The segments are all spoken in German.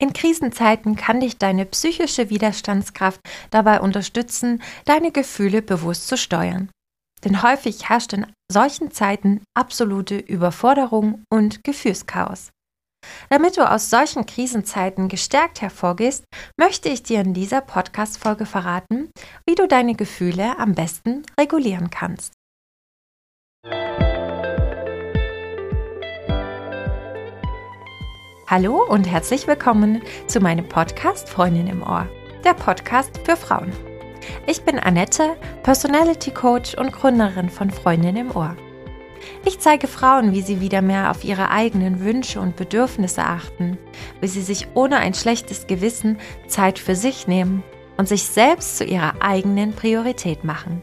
In Krisenzeiten kann dich deine psychische Widerstandskraft dabei unterstützen, deine Gefühle bewusst zu steuern. Denn häufig herrscht in solchen Zeiten absolute Überforderung und Gefühlschaos. Damit du aus solchen Krisenzeiten gestärkt hervorgehst, möchte ich dir in dieser Podcast-Folge verraten, wie du deine Gefühle am besten regulieren kannst. Hallo und herzlich willkommen zu meinem Podcast Freundin im Ohr, der Podcast für Frauen. Ich bin Annette, Personality Coach und Gründerin von Freundin im Ohr. Ich zeige Frauen, wie sie wieder mehr auf ihre eigenen Wünsche und Bedürfnisse achten, wie sie sich ohne ein schlechtes Gewissen Zeit für sich nehmen und sich selbst zu ihrer eigenen Priorität machen.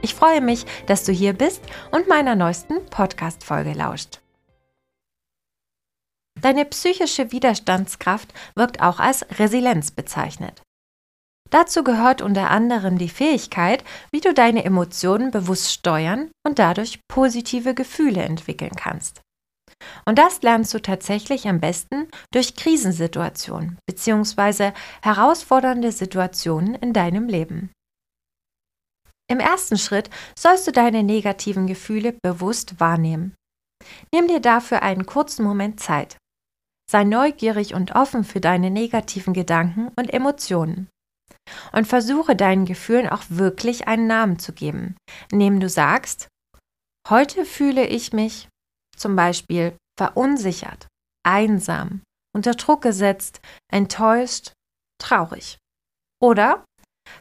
Ich freue mich, dass du hier bist und meiner neuesten Podcast-Folge lauscht. Deine psychische Widerstandskraft wirkt auch als Resilienz bezeichnet. Dazu gehört unter anderem die Fähigkeit, wie du deine Emotionen bewusst steuern und dadurch positive Gefühle entwickeln kannst. Und das lernst du tatsächlich am besten durch Krisensituationen bzw. herausfordernde Situationen in deinem Leben. Im ersten Schritt sollst du deine negativen Gefühle bewusst wahrnehmen. Nimm dir dafür einen kurzen Moment Zeit. Sei neugierig und offen für deine negativen Gedanken und Emotionen. Und versuche deinen Gefühlen auch wirklich einen Namen zu geben, indem du sagst, heute fühle ich mich zum Beispiel verunsichert, einsam, unter Druck gesetzt, enttäuscht, traurig. Oder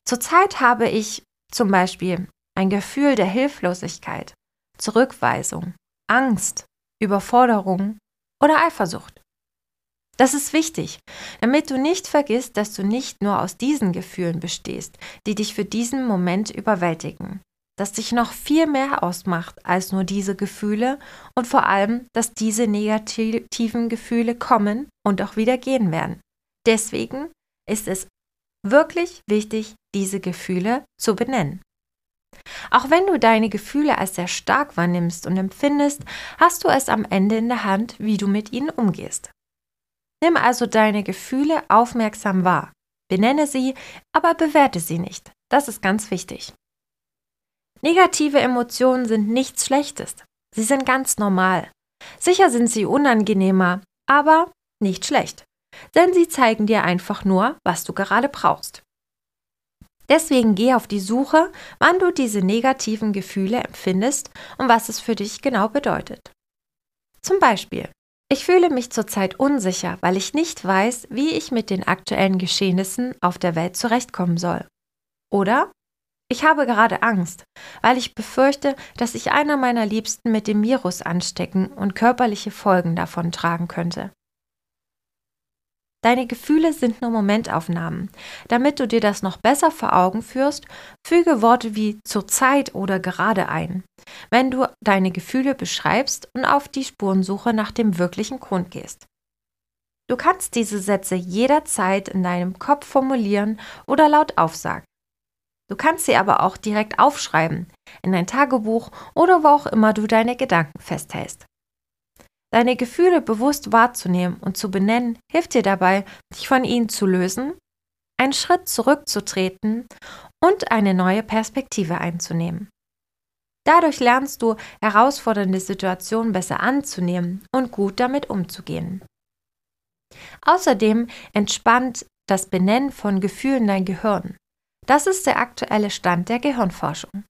zurzeit habe ich zum Beispiel ein Gefühl der Hilflosigkeit, Zurückweisung, Angst, Überforderung oder Eifersucht. Das ist wichtig, damit du nicht vergisst, dass du nicht nur aus diesen Gefühlen bestehst, die dich für diesen Moment überwältigen, dass dich noch viel mehr ausmacht als nur diese Gefühle und vor allem, dass diese negativen Gefühle kommen und auch wieder gehen werden. Deswegen ist es wirklich wichtig, diese Gefühle zu benennen. Auch wenn du deine Gefühle als sehr stark wahrnimmst und empfindest, hast du es am Ende in der Hand, wie du mit ihnen umgehst. Nimm also deine Gefühle aufmerksam wahr. Benenne sie, aber bewerte sie nicht. Das ist ganz wichtig. Negative Emotionen sind nichts Schlechtes. Sie sind ganz normal. Sicher sind sie unangenehmer, aber nicht schlecht. Denn sie zeigen dir einfach nur, was du gerade brauchst. Deswegen geh auf die Suche, wann du diese negativen Gefühle empfindest und was es für dich genau bedeutet. Zum Beispiel, ich fühle mich zurzeit unsicher, weil ich nicht weiß, wie ich mit den aktuellen Geschehnissen auf der Welt zurechtkommen soll. Oder ich habe gerade Angst, weil ich befürchte, dass ich einer meiner Liebsten mit dem Virus anstecken und körperliche Folgen davon tragen könnte. Deine Gefühle sind nur Momentaufnahmen. Damit du dir das noch besser vor Augen führst, füge Worte wie zurzeit oder gerade ein, wenn du deine Gefühle beschreibst und auf die Spurensuche nach dem wirklichen Grund gehst. Du kannst diese Sätze jederzeit in deinem Kopf formulieren oder laut aufsagen. Du kannst sie aber auch direkt aufschreiben, in dein Tagebuch oder wo auch immer du deine Gedanken festhältst. Deine Gefühle bewusst wahrzunehmen und zu benennen, hilft dir dabei, dich von ihnen zu lösen, einen Schritt zurückzutreten und eine neue Perspektive einzunehmen. Dadurch lernst du, herausfordernde Situationen besser anzunehmen und gut damit umzugehen. Außerdem entspannt das Benennen von Gefühlen dein Gehirn. Das ist der aktuelle Stand der Gehirnforschung.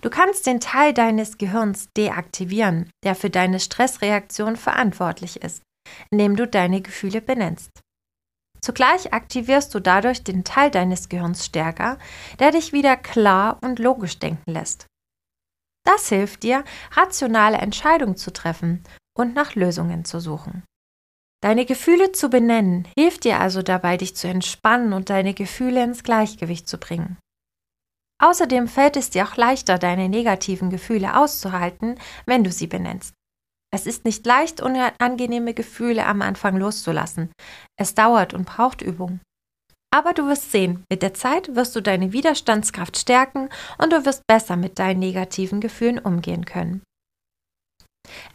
Du kannst den Teil deines Gehirns deaktivieren, der für deine Stressreaktion verantwortlich ist, indem du deine Gefühle benennst. Zugleich aktivierst du dadurch den Teil deines Gehirns stärker, der dich wieder klar und logisch denken lässt. Das hilft dir, rationale Entscheidungen zu treffen und nach Lösungen zu suchen. Deine Gefühle zu benennen hilft dir also dabei, dich zu entspannen und deine Gefühle ins Gleichgewicht zu bringen. Außerdem fällt es dir auch leichter, deine negativen Gefühle auszuhalten, wenn du sie benennst. Es ist nicht leicht, unangenehme Gefühle am Anfang loszulassen. Es dauert und braucht Übung. Aber du wirst sehen, mit der Zeit wirst du deine Widerstandskraft stärken und du wirst besser mit deinen negativen Gefühlen umgehen können.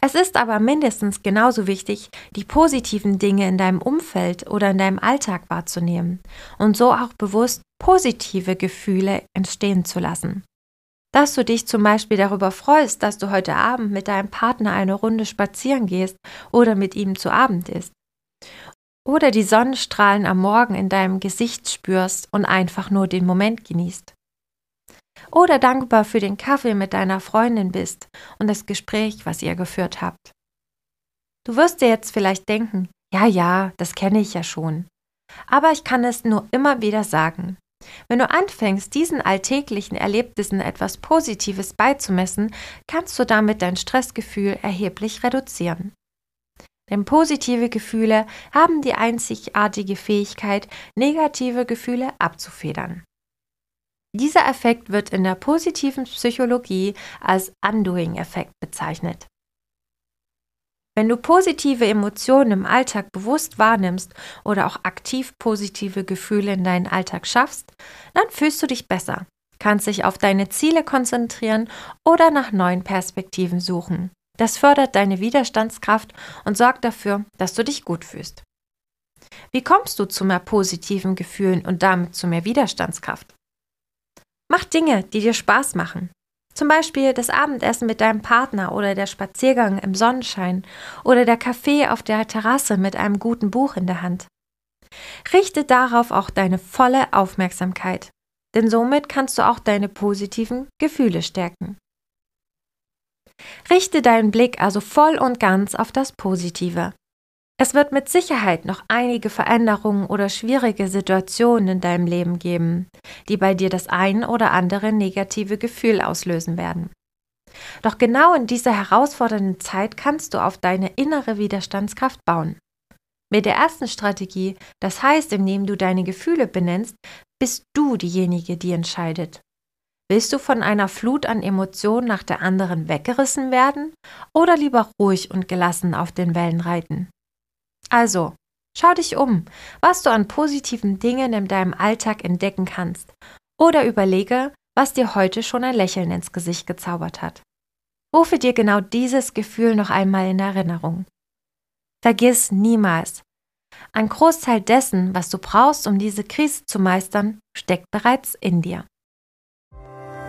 Es ist aber mindestens genauso wichtig, die positiven Dinge in deinem Umfeld oder in deinem Alltag wahrzunehmen und so auch bewusst positive Gefühle entstehen zu lassen. Dass du dich zum Beispiel darüber freust, dass du heute Abend mit deinem Partner eine Runde spazieren gehst oder mit ihm zu Abend isst. Oder die Sonnenstrahlen am Morgen in deinem Gesicht spürst und einfach nur den Moment genießt oder dankbar für den Kaffee mit deiner Freundin bist und das Gespräch, was ihr geführt habt. Du wirst dir jetzt vielleicht denken, ja, ja, das kenne ich ja schon. Aber ich kann es nur immer wieder sagen. Wenn du anfängst, diesen alltäglichen Erlebnissen etwas Positives beizumessen, kannst du damit dein Stressgefühl erheblich reduzieren. Denn positive Gefühle haben die einzigartige Fähigkeit, negative Gefühle abzufedern. Dieser Effekt wird in der positiven Psychologie als Undoing-Effekt bezeichnet. Wenn du positive Emotionen im Alltag bewusst wahrnimmst oder auch aktiv positive Gefühle in deinen Alltag schaffst, dann fühlst du dich besser, kannst dich auf deine Ziele konzentrieren oder nach neuen Perspektiven suchen. Das fördert deine Widerstandskraft und sorgt dafür, dass du dich gut fühlst. Wie kommst du zu mehr positiven Gefühlen und damit zu mehr Widerstandskraft? Mach Dinge, die dir Spaß machen. Zum Beispiel das Abendessen mit deinem Partner oder der Spaziergang im Sonnenschein oder der Kaffee auf der Terrasse mit einem guten Buch in der Hand. Richte darauf auch deine volle Aufmerksamkeit, denn somit kannst du auch deine positiven Gefühle stärken. Richte deinen Blick also voll und ganz auf das Positive. Es wird mit Sicherheit noch einige Veränderungen oder schwierige Situationen in deinem Leben geben, die bei dir das ein oder andere negative Gefühl auslösen werden. Doch genau in dieser herausfordernden Zeit kannst du auf deine innere Widerstandskraft bauen. Mit der ersten Strategie, das heißt, indem du deine Gefühle benennst, bist du diejenige, die entscheidet. Willst du von einer Flut an Emotionen nach der anderen weggerissen werden oder lieber ruhig und gelassen auf den Wellen reiten? Also, schau dich um, was du an positiven Dingen in deinem Alltag entdecken kannst. Oder überlege, was dir heute schon ein Lächeln ins Gesicht gezaubert hat. Rufe dir genau dieses Gefühl noch einmal in Erinnerung. Vergiss niemals, ein Großteil dessen, was du brauchst, um diese Krise zu meistern, steckt bereits in dir.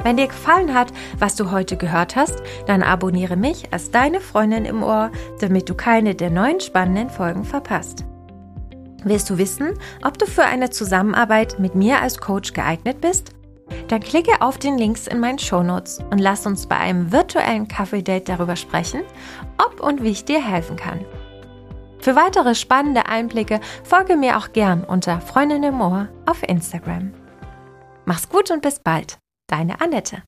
Wenn dir gefallen hat, was du heute gehört hast, dann abonniere mich als deine Freundin im Ohr, damit du keine der neuen spannenden Folgen verpasst. Willst du wissen, ob du für eine Zusammenarbeit mit mir als Coach geeignet bist? Dann klicke auf den Links in meinen Shownotes und lass uns bei einem virtuellen Kaffee-Date darüber sprechen, ob und wie ich dir helfen kann. Für weitere spannende Einblicke folge mir auch gern unter Freundin im Ohr auf Instagram. Mach's gut und bis bald. Deine Annette.